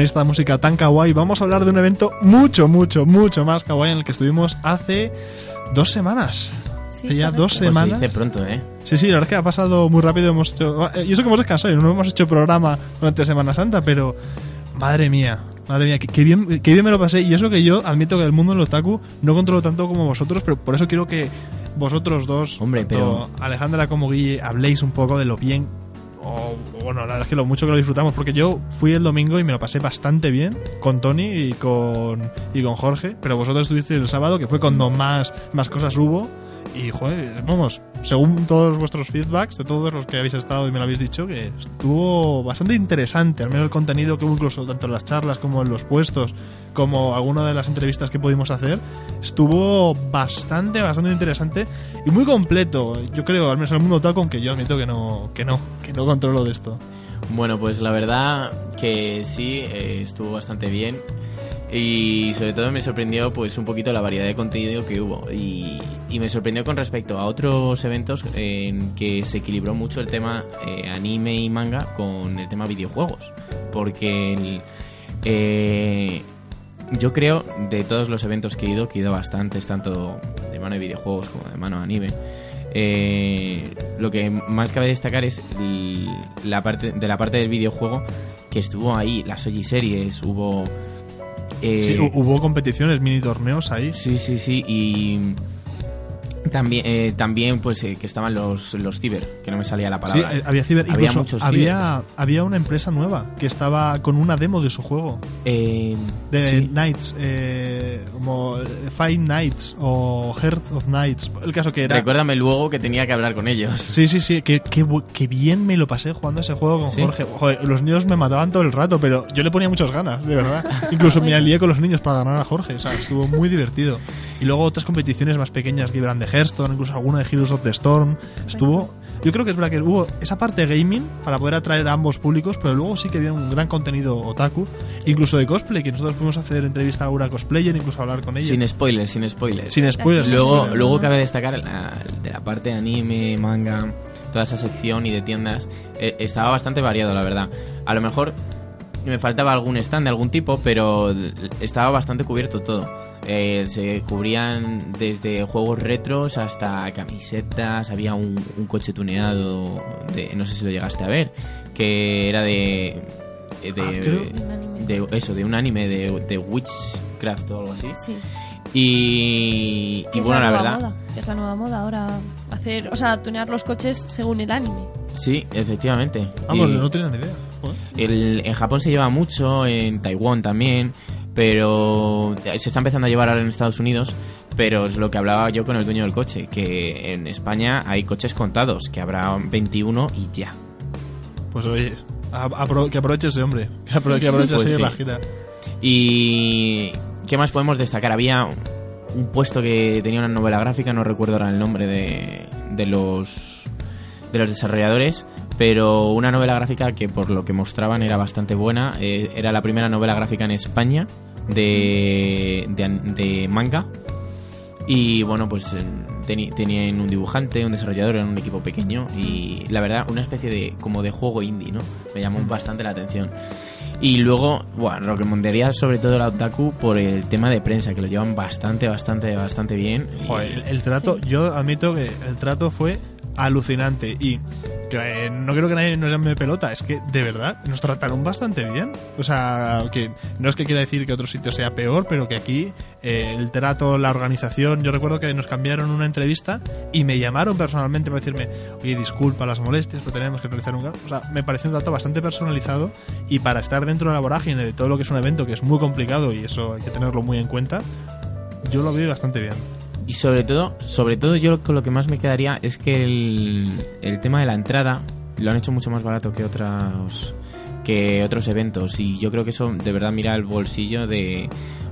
Con esta música tan kawaii vamos a hablar de un evento mucho, mucho, mucho más kawaii en el que estuvimos hace dos semanas. Hace ya dos Pues se semanas. dice pronto, ¿eh? Sí, sí, la verdad es que ha pasado muy rápido. Hemos hecho, eh, y eso que hemos descansado, y no hemos hecho programa durante Semana Santa, pero madre mía, madre mía, qué, bien, qué bien me lo pasé. Y eso que yo admito que el mundo del otaku no controlo tanto como vosotros, pero por eso quiero que vosotros dos, Hombre, tanto Alejandra como Guille, habléis un poco de lo bien. Bueno, la verdad es que lo mucho que lo disfrutamos, porque yo fui el domingo y me lo pasé bastante bien con Tony y con, y con Jorge, pero vosotros estuvisteis el sábado, que fue cuando más, más cosas hubo. Y, joder, vamos, según todos vuestros feedbacks, de todos los que habéis estado y me lo habéis dicho, que estuvo bastante interesante, al menos el contenido que hubo incluso tanto en las charlas como en los puestos, como alguna de las entrevistas que pudimos hacer, estuvo bastante, bastante interesante y muy completo. Yo creo, al menos en el mundo otaku, aunque yo admito que no, que no, que no controlo de esto. Bueno, pues la verdad que sí, eh, estuvo bastante bien. Y sobre todo me sorprendió pues un poquito la variedad de contenido que hubo. Y, me sorprendió con respecto a otros eventos en que se equilibró mucho el tema eh, anime y manga con el tema videojuegos. Porque eh, yo creo de todos los eventos que he ido, que he ido bastantes, tanto de mano de videojuegos como de mano de anime, eh, lo que más cabe destacar es la parte de la parte del videojuego que estuvo ahí, las Oji series, hubo... eh, Sí, hu- hubo competiciones, mini torneos ahí. Sí, sí, sí. Y también, eh, también pues eh, que estaban los, los ciber, que no me salía la Sí, palabra. eh, había ciber. Había Incluso muchos había, había una empresa nueva que estaba con una demo de su juego. Eh, De sí. Knights, eh, como eh, Five Nights o Heart of Knights. El caso que era. Recuérdame luego que tenía que hablar con ellos. Sí, sí, sí, que, que, bu- que bien me lo pasé jugando ese juego con ¿Sí? Jorge. Joder, los niños me mataban todo el rato, pero yo le ponía muchas ganas, de verdad. Incluso me alié con los niños para ganar a Jorge, o sea, estuvo muy divertido. Y luego otras competiciones más pequeñas que iban de Hearthstone, incluso alguna de Heroes of the Storm. Estuvo. Yo creo que es verdad que hubo esa parte gaming para poder atraer a ambos públicos, pero luego sí que había un gran contenido otaku, incluso de cosplay, que nosotros pudimos hacer entrevista a una cosplayer, incluso hablar con ella. Sin spoilers, sin spoilers. Sin spoilers. Luego, luego cabe destacar la- de la parte de anime, manga, toda esa sección y de tiendas, eh, estaba bastante variado, la verdad. A lo mejor me faltaba algún stand de algún tipo, pero estaba bastante cubierto todo. Eh, se cubrían desde juegos retros hasta camisetas, había un, un coche tuneado, de, no sé si lo llegaste a ver, que era de... de, Ah, creo-. De eso, de un anime de, de Witchcraft o algo así. Sí. Y, y bueno, la nueva verdad, moda, es la nueva moda ahora. Hacer, o sea, tunear los coches según el anime. sí, efectivamente. Vamos, Y no tenía ni idea. El- en Japón se lleva mucho, en Taiwán también, pero se está empezando a llevar ahora en Estados Unidos. Pero es lo que hablaba yo con el dueño del coche, que en España hay coches contados, que habrá 21 y ya. Pues oye, apro- que aproveche ese hombre. Que, apro- que aproveche Pues así sí. la gira. Y ¿qué más podemos destacar? Había un puesto que tenía una novela gráfica, no recuerdo ahora el nombre de, de los de los desarrolladores, pero una novela gráfica que por lo que mostraban era bastante buena. Eh, era la primera novela gráfica en España de, de, an- de manga. Y bueno, pues tenían un dibujante, un desarrollador, eran un equipo pequeño y la verdad una especie de como de juego indie, ¿no? Me llamó bastante la atención. Y luego, bueno, recomendaría sobre todo la Otaku por el tema de prensa, que lo llevan bastante, bastante, bastante bien. Y- Joder, el, el trato, yo admito que el trato fue alucinante y eh, no creo que nadie nos llame pelota, es que de verdad nos trataron bastante bien. O sea, que no es que quiera decir que otro sitio sea peor, pero que aquí eh, el trato, la organización, yo recuerdo que nos cambiaron una entrevista y me llamaron personalmente para decirme, oye, disculpa las molestias, pero tenemos que realizar un... O sea, me pareció un trato bastante personalizado y para estar dentro de la vorágine de todo lo que es un evento que es muy complicado y eso hay que tenerlo muy en cuenta, yo lo vi bastante bien. Y sobre todo, sobre todo yo con lo que más me quedaría es que el, el tema de la entrada lo han hecho mucho más barato que otros que otros eventos y yo creo que eso de verdad mira el bolsillo de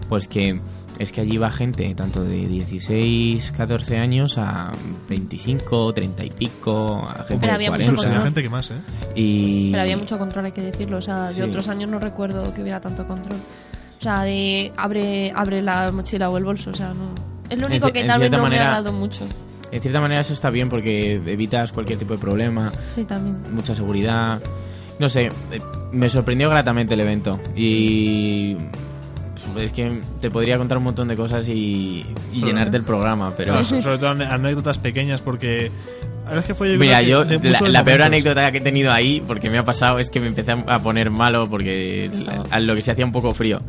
pues que es que allí va gente tanto de 16, 14 años a 25, 30 y pico, a gente Pero de había mucho 40. Incluso hay control. gente que más, ¿eh? y Pero había mucho control, hay que decirlo. O sea, Sí. de otros años no recuerdo que hubiera tanto control. O sea, de abre, abre la mochila o el bolso. O sea, no. Es lo En único ci- que en tal vez cierta no me manera- ha dado mucho. en cierta manera eso está bien porque evitas cualquier tipo de problema, Sí, también. mucha seguridad. No sé, eh, me sorprendió gratamente el evento y es que te podría contar un montón de cosas y, y llenarte el programa, pero Pero so- sobre todo anécdotas pequeñas porque... La verdad es que fue yo Mira, yo que de la, la peor anécdota que he tenido ahí, porque me ha pasado, es que me empecé a poner malo porque la- a lo que se hacía un poco frío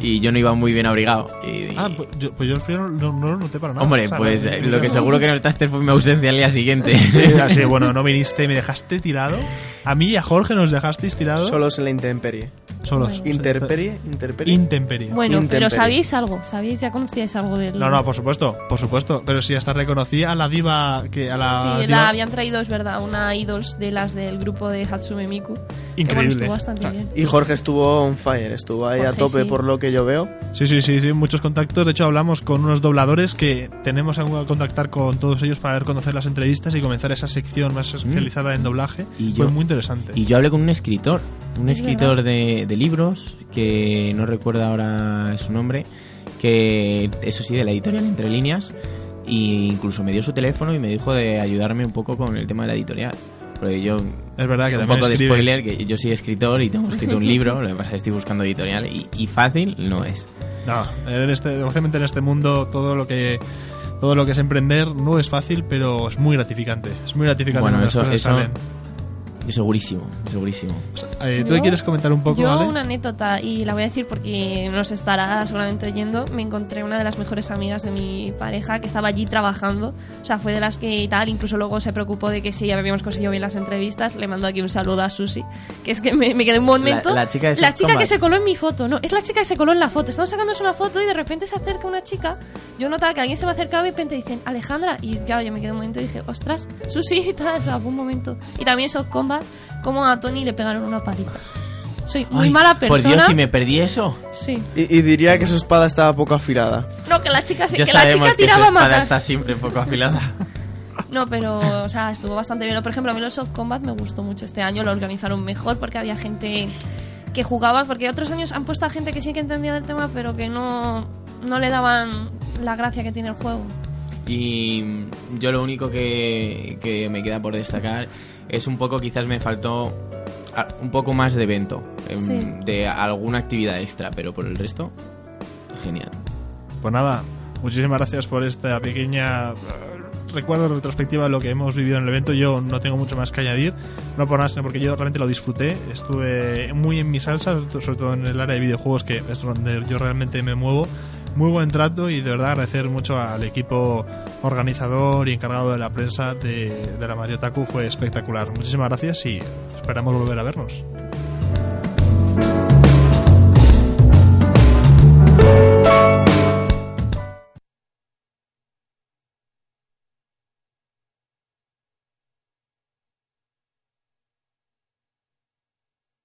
y yo no iba muy bien abrigado. Y, Ah, pues yo, pues yo el frío no, no- no lo noté para nada. hombre, O sea, pues no- eh, lo que seguro que notaste fue mi ausencia al día siguiente. Sí, así, bueno, no viniste, me dejaste tirado. A mí y a Jorge nos dejasteis tirados. Solos en la intemperie. Solos. Bueno. Interperie, interperie. Intemperie. Bueno, pero. ¿sabéis algo? ¿Sabéis? ¿Ya conocíais algo del...? No, no, por supuesto, por supuesto. Pero si hasta reconocí a la diva que a la Sí, diva- la habían traído, es verdad, una idols de las del grupo de Hatsume Miku. Que, bueno, increíble. estuvo bastante Ah, bien. Y Jorge estuvo on fire, estuvo ahí a tope sí. por lo que yo veo. Sí, sí, sí, sí, muchos contactos. De hecho, hablamos con unos dobladores que tenemos que contactar con todos ellos para ver conocer las entrevistas y comenzar esa sección más especializada en doblaje. Y Fue yo- muy interesante. Y yo hablé con un escritor, un Es escritor de, de libros, que no recuerdo ahora su nombre, que eso sí, de la editorial Entre Líneas, e incluso me dio su teléfono y me dijo de ayudarme un poco con el tema de la editorial. Porque yo, es verdad que un poco de escribe. spoiler, que yo soy escritor y tengo escrito un libro, lo que pasa es que estoy buscando editorial y, y fácil no es. No, en este, desgraciadamente en este mundo todo lo que todo lo que es emprender no es fácil, pero es muy gratificante. Es muy gratificante Bueno, eso- eso- salen. Segurísimo, segurísimo. Eh, ¿Tú Yo- quieres comentar un poco, Yo ¿vale? una anécdota, y la voy a decir porque nos estará seguramente oyendo, me encontré una de las mejores amigas de mi pareja que estaba allí trabajando, o sea, fue de las que tal, incluso luego se preocupó de que si habíamos conseguido bien las entrevistas, le mando aquí un saludo a Susi, que es que me, me quedé un momento... La- la chica de La chica que se coló en mi foto, no, es la chica que se coló en la foto, estamos sacándose una foto y de repente se acerca una chica, yo notaba que alguien se me acercaba y de repente dicen, Alejandra, y claro, yo me quedé un momento y dije, ostras, Susi, y tal, un momento. Y también Soft Como a Tony le pegaron una paliza. Soy muy Ay, mala persona. Por Dios, si me perdí eso. Sí. Y, y diría que su espada estaba poco afilada. No, que la chica, Ya que la chica que su tiraba a espada está siempre poco afilada. No, pero, o sea, estuvo bastante bien. Por ejemplo, a mí los Soft Combat me gustó mucho este año. Lo organizaron mejor porque había gente que jugaba. Porque otros años han puesto a gente que sí que entendía del tema, pero que no, no le daban la gracia que tiene el juego. Y yo lo único que, que me queda por destacar es un poco, quizás me faltó a- un poco más de evento, em, Sí. de alguna actividad extra, pero por el resto, genial. Pues nada, muchísimas gracias por esta pequeña recuerdo retrospectiva de lo que hemos vivido en el evento. Yo no tengo mucho más que añadir, no por nada, sino porque yo realmente lo disfruté. Estuve muy en mi salsa, sobre todo en el área de videojuegos, que es donde yo realmente me muevo. Muy buen trato y de verdad agradecer mucho al equipo organizador y encargado de la prensa de, de la Mario Taku. Fue espectacular. Muchísimas gracias y esperamos volver a vernos.